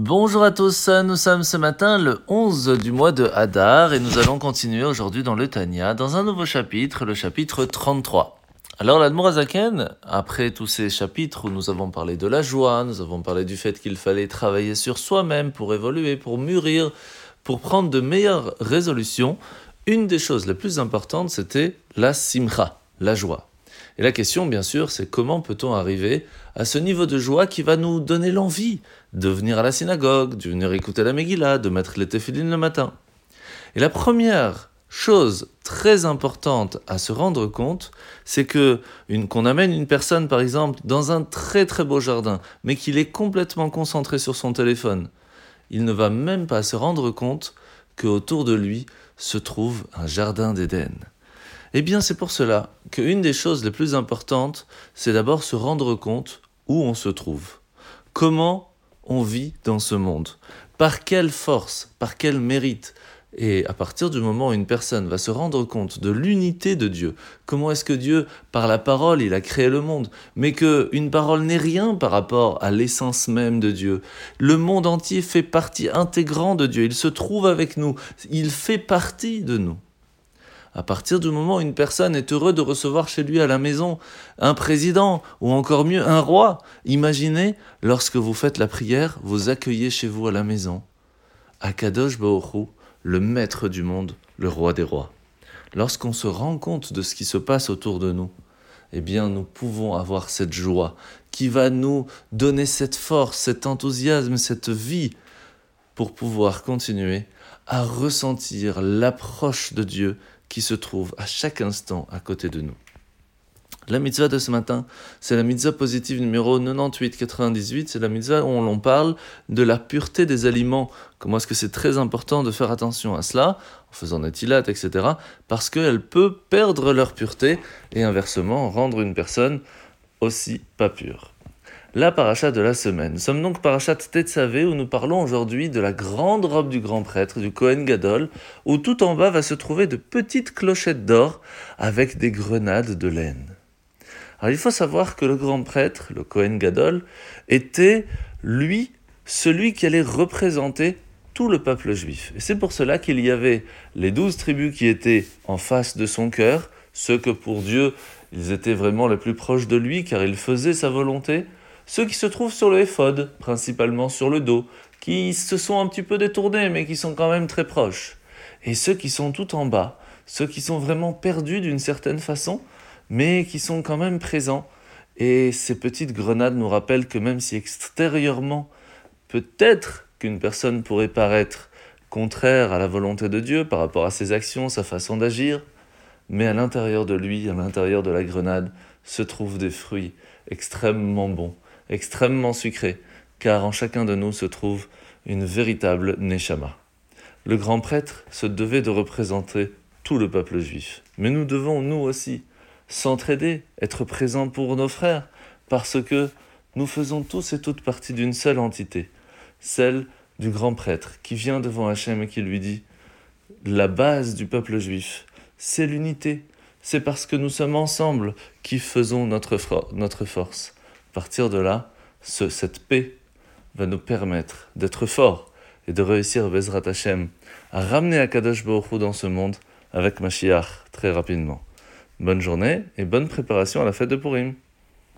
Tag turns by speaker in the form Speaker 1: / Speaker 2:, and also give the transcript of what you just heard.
Speaker 1: Bonjour à tous, nous sommes ce matin le 11 du mois de Hadar et nous allons continuer aujourd'hui dans le Tanya, dans un nouveau chapitre, le chapitre 33. Alors l'Admorazaken, après tous ces chapitres où nous avons parlé de la joie, nous avons parlé du fait qu'il fallait travailler sur soi-même pour évoluer, pour mûrir, pour prendre de meilleures résolutions, une des choses les plus importantes c'était la simcha, la joie. Et la question, bien sûr, c'est comment peut-on arriver à ce niveau de joie qui va nous donner l'envie de venir à la synagogue, de venir écouter la Megillah, de mettre les téphilines le matin. Et la première chose très importante à se rendre compte, c'est que qu'on amène une personne, par exemple, dans un très très beau jardin, mais qu'il est complètement concentré sur son téléphone, il ne va même pas se rendre compte qu'autour de lui se trouve un jardin d'Éden. Eh bien, c'est pour cela qu'une des choses les plus importantes, c'est d'abord se rendre compte où on se trouve. Comment on vit dans ce monde Par quelle force Par quel mérite et à partir du moment où une personne va se rendre compte de l'unité de Dieu, comment est-ce que Dieu, par la parole, il a créé le monde, mais que une parole n'est rien par rapport à l'essence même de Dieu. Le monde entier fait partie intégrante de Dieu, il se trouve avec nous, il fait partie de nous. À partir du moment où une personne est heureuse de recevoir chez lui à la maison un président ou encore mieux un roi, imaginez lorsque vous faites la prière, vous accueillez chez vous à la maison Akadosh Baoru, le maître du monde, le roi des rois. Lorsqu'on se rend compte de ce qui se passe autour de nous, eh bien nous pouvons avoir cette joie qui va nous donner cette force, cet enthousiasme, cette vie pour pouvoir continuer à ressentir l'approche de Dieu qui se trouve à chaque instant à côté de nous. La mitzvah de ce matin, c'est la mitzvah positive numéro 98-98, c'est la mitzvah où on parle de la pureté des aliments. Comment est-ce que c'est très important de faire attention à cela, en faisant des tilat, etc., parce qu'elle peut perdre leur pureté et inversement rendre une personne aussi pas pure la paracha de la semaine. Nous sommes donc parachat Tetzavé où nous parlons aujourd'hui de la grande robe du grand prêtre, du Kohen Gadol, où tout en bas va se trouver de petites clochettes d'or avec des grenades de laine. Alors il faut savoir que le grand prêtre, le Kohen Gadol, était lui celui qui allait représenter tout le peuple juif. Et c'est pour cela qu'il y avait les douze tribus qui étaient en face de son cœur, ceux que pour Dieu ils étaient vraiment les plus proches de lui car ils faisaient sa volonté, ceux qui se trouvent sur le éphod, principalement sur le dos, qui se sont un petit peu détournés, mais qui sont quand même très proches. Et ceux qui sont tout en bas, ceux qui sont vraiment perdus d'une certaine façon, mais qui sont quand même présents. Et ces petites grenades nous rappellent que même si extérieurement, peut-être qu'une personne pourrait paraître contraire à la volonté de Dieu par rapport à ses actions, sa façon d'agir, mais à l'intérieur de lui, à l'intérieur de la grenade, se trouvent des fruits extrêmement bons extrêmement sucré, car en chacun de nous se trouve une véritable Neshama. Le grand prêtre se devait de représenter tout le peuple juif. Mais nous devons, nous aussi, s'entraider, être présents pour nos frères, parce que nous faisons tous et toutes partie d'une seule entité, celle du grand prêtre qui vient devant Hachem et qui lui dit La base du peuple juif, c'est l'unité. C'est parce que nous sommes ensemble qui faisons notre, notre force partir de là, cette paix va nous permettre d'être forts et de réussir, Bezrat Hashem, à ramener Akadosh Baruch dans ce monde avec Mashiach très rapidement. Bonne journée et bonne préparation à la fête de Purim.